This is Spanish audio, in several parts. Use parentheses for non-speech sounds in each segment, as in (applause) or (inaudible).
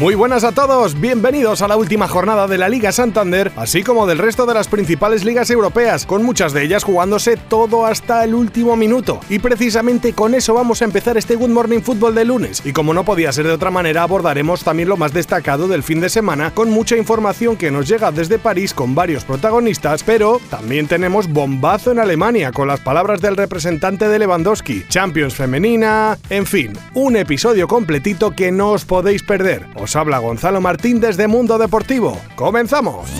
Muy buenas a todos, bienvenidos a la última jornada de la Liga Santander, así como del resto de las principales ligas europeas, con muchas de ellas jugándose todo hasta el último minuto. Y precisamente con eso vamos a empezar este Good Morning Football de lunes. Y como no podía ser de otra manera, abordaremos también lo más destacado del fin de semana, con mucha información que nos llega desde París con varios protagonistas, pero también tenemos bombazo en Alemania con las palabras del representante de Lewandowski, Champions femenina, en fin, un episodio completito que no os podéis perder. Os habla Gonzalo Martín desde Mundo Deportivo. ¡Comenzamos!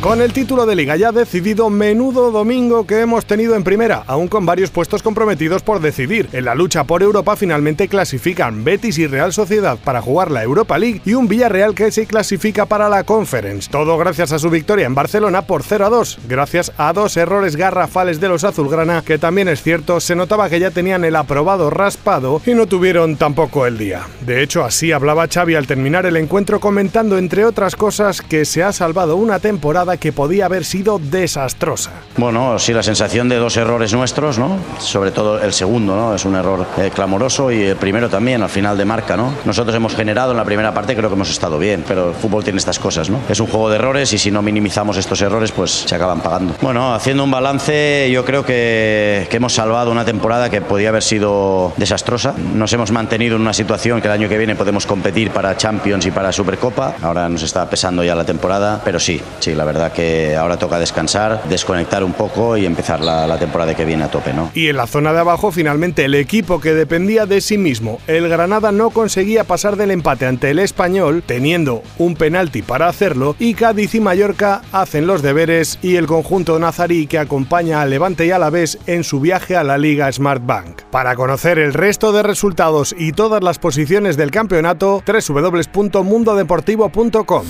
Con el título de liga ya decidido, menudo domingo que hemos tenido en primera, aún con varios puestos comprometidos por decidir. En la lucha por Europa finalmente clasifican Betis y Real Sociedad para jugar la Europa League y un Villarreal que se clasifica para la Conference. Todo gracias a su victoria en Barcelona por 0 a 2, gracias a dos errores garrafales de los azulgrana que también es cierto, se notaba que ya tenían el aprobado raspado y no tuvieron tampoco el día. De hecho, así hablaba Xavi al terminar el encuentro comentando entre otras cosas que se ha salvado una temporada que podía haber sido desastrosa. Bueno, sí, la sensación de dos errores nuestros, ¿no? Sobre todo el segundo, ¿no? Es un error eh, clamoroso y el primero también, al final de marca, ¿no? Nosotros hemos generado en la primera parte, creo que hemos estado bien, pero el fútbol tiene estas cosas, ¿no? Es un juego de errores y si no minimizamos estos errores, pues se acaban pagando. Bueno, haciendo un balance, yo creo que, que hemos salvado una temporada que podía haber sido desastrosa. Nos hemos mantenido en una situación que el año que viene podemos competir para Champions y para Supercopa. Ahora nos está pesando ya la temporada, pero sí, sí, la verdad que ahora toca descansar, desconectar un poco y empezar la, temporada que viene a tope, ¿no? Y en la zona de abajo, finalmente, el equipo que dependía de sí mismo, el Granada no conseguía pasar del empate ante el Español, teniendo un penalti para hacerlo, y Cádiz y Mallorca hacen los deberes y el conjunto nazarí que acompaña a Levante y Alavés en su viaje a la Liga Smart Bank. Para conocer el resto de resultados y todas las posiciones del campeonato, www.mundodeportivo.com.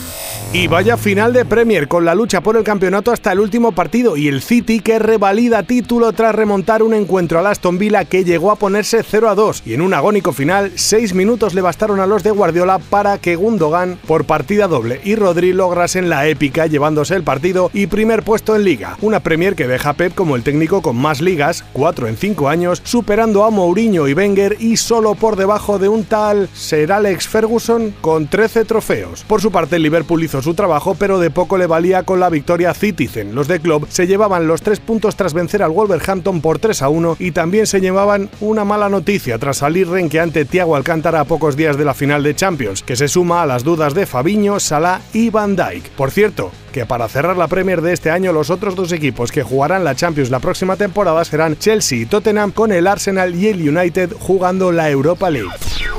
Y vaya final de Premier con la lucha por el campeonato hasta el último partido y el City que revalida título tras remontar un encuentro al Aston Villa que llegó a ponerse 0 a 2 y en un agónico final 6 minutos le bastaron a los de Guardiola para que Gundogan por partida doble y Rodri lograsen la épica llevándose el partido y primer puesto en liga. Una Premier que deja a Pep como el técnico con más ligas, 4 en 5 años, superando a Mourinho y Wenger y solo por debajo de un tal Sir Alex Ferguson con 13 trofeos. Por su parte el Liverpool hizo su trabajo pero de poco le valía con la victoria Citizen. Los de Club se llevaban los tres puntos tras vencer al Wolverhampton por 3 a 1 y también se llevaban una mala noticia tras salir renqueante Thiago Alcántara a pocos días de la final de Champions, que se suma a las dudas de Fabiño, Salah y Van Dijk. Por cierto, que para cerrar la Premier de este año los otros dos equipos que jugarán la Champions la próxima temporada serán Chelsea y Tottenham con el Arsenal y el United jugando la Europa League.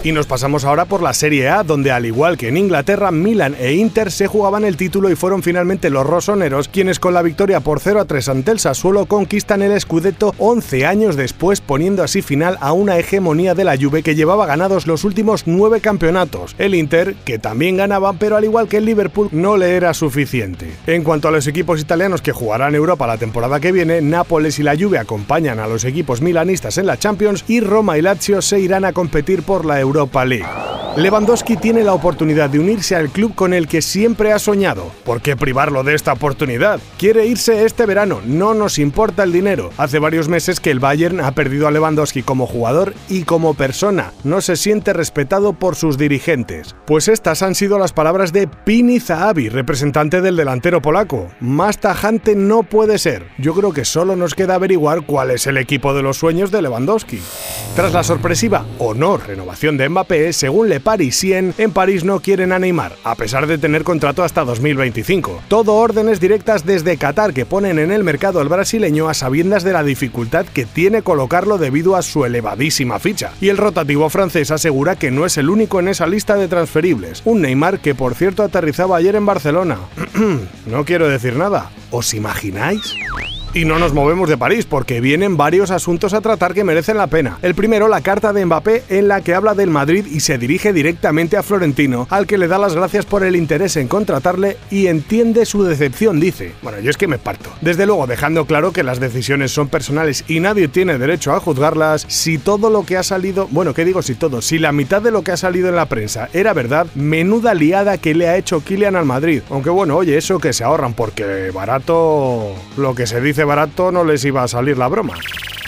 Y nos pasamos ahora por la Serie A, donde al igual que en Inglaterra, Milan e Inter se jugaban el título y fueron finalmente los rosoneros quienes con la victoria por 0 a 3 ante el Sassuolo conquistan el Scudetto 11 años después, poniendo así final a una hegemonía de la Juve que llevaba ganados los últimos 9 campeonatos. El Inter, que también ganaba, pero al igual que el Liverpool, no le era suficiente. En cuanto a los equipos italianos que jugarán Europa la temporada que viene, Nápoles y la Juve acompañan a los equipos milanistas en la Champions y Roma y Lazio se irán a competir por la Europa League. Lewandowski tiene la oportunidad de unirse al club con el que siempre ha soñado. ¿Por qué privarlo de esta oportunidad? Quiere irse este verano, no nos importa el dinero. Hace varios meses que el Bayern ha perdido a Lewandowski como jugador y como persona. No se siente respetado por sus dirigentes. Pues estas han sido las palabras de Pini Zahavi, representante del delantero polaco. Más tajante no puede ser. Yo creo que solo nos queda averiguar cuál es el equipo de los sueños de Lewandowski. Tras la sorpresiva o no renovación de Mbappé, según Le Parisien, en París no quieren a Neymar, a pesar de tener contrato hasta 2025. Todo órdenes directas desde Qatar que ponen en el mercado al brasileño a sabiendas de la dificultad que tiene colocarlo debido a su elevadísima ficha. Y el rotativo francés asegura que no es el único en esa lista de transferibles. Un Neymar que por cierto aterrizaba ayer en Barcelona. (clears throat) no quiero decir nada. ¿Os imagináis? Y no nos movemos de París porque vienen varios asuntos a tratar que merecen la pena. El primero, la carta de Mbappé en la que habla del Madrid y se dirige directamente a Florentino, al que le da las gracias por el interés en contratarle y entiende su decepción, dice. Bueno, yo es que me parto. Desde luego, dejando claro que las decisiones son personales y nadie tiene derecho a juzgarlas, si todo lo que ha salido, bueno, ¿qué digo si todo? Si la mitad de lo que ha salido en la prensa era verdad, menuda liada que le ha hecho Kylian al Madrid. Aunque bueno, oye, eso que se ahorran porque barato, lo que se dice barato no les iba a salir la broma.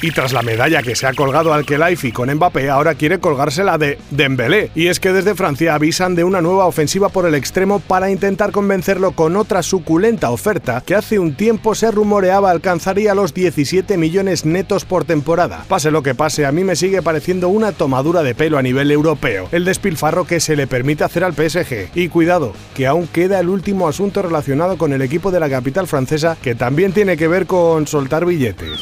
Y tras la medalla que se ha colgado al Kelaifi con Mbappé, ahora quiere colgársela de Dembélé. Y es que desde Francia avisan de una nueva ofensiva por el extremo para intentar convencerlo con otra suculenta oferta que hace un tiempo se rumoreaba alcanzaría los 17 millones netos por temporada. Pase lo que pase, a mí me sigue pareciendo una tomadura de pelo a nivel europeo, el despilfarro que se le permite hacer al PSG. Y cuidado, que aún queda el último asunto relacionado con el equipo de la capital francesa que también tiene que ver con soltar billetes.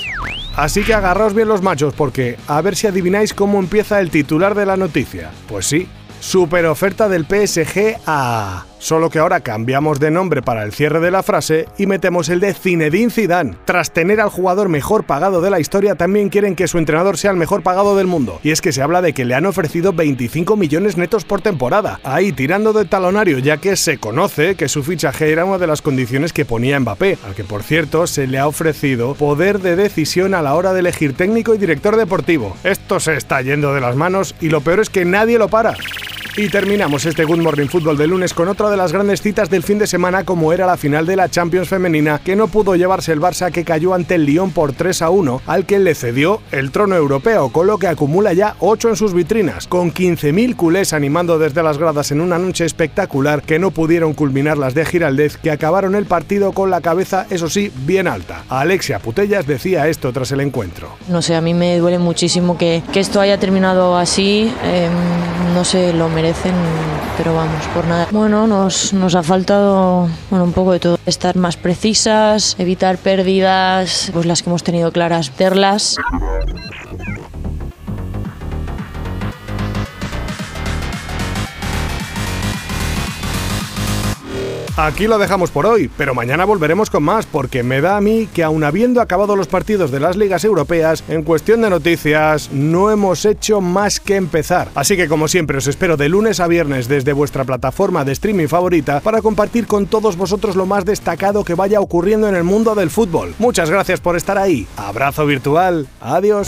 Así que agarraos bien los machos porque a ver si adivináis cómo empieza el titular de la noticia. Pues sí, super oferta del PSG a... Solo que ahora cambiamos de nombre para el cierre de la frase y metemos el de Zinedine Zidane. Tras tener al jugador mejor pagado de la historia, también quieren que su entrenador sea el mejor pagado del mundo. Y es que se habla de que le han ofrecido 25 millones netos por temporada. Ahí tirando de talonario, ya que se conoce que su fichaje era una de las condiciones que ponía Mbappé, al que por cierto se le ha ofrecido poder de decisión a la hora de elegir técnico y director deportivo. Esto se está yendo de las manos y lo peor es que nadie lo para. Y terminamos este Good Morning Football de lunes con otra de las grandes citas del fin de semana como era la final de la Champions femenina que no pudo llevarse el Barça que cayó ante el Lyon por 3 a 1 al que le cedió el trono europeo con lo que acumula ya 8 en sus vitrinas con 15.000 culés animando desde las gradas en una noche espectacular que no pudieron culminar las de Giraldez que acabaron el partido con la cabeza eso sí bien alta. Alexia Putellas decía esto tras el encuentro. No sé, a mí me duele muchísimo que, que esto haya terminado así, eh, no sé, lo merece pero vamos, por nada. Bueno, nos, nos ha faltado bueno, un poco de todo. Estar más precisas, evitar pérdidas, pues las que hemos tenido claras, terlas. Aquí lo dejamos por hoy, pero mañana volveremos con más porque me da a mí que aun habiendo acabado los partidos de las ligas europeas, en cuestión de noticias no hemos hecho más que empezar. Así que como siempre os espero de lunes a viernes desde vuestra plataforma de streaming favorita para compartir con todos vosotros lo más destacado que vaya ocurriendo en el mundo del fútbol. Muchas gracias por estar ahí. Abrazo virtual. Adiós.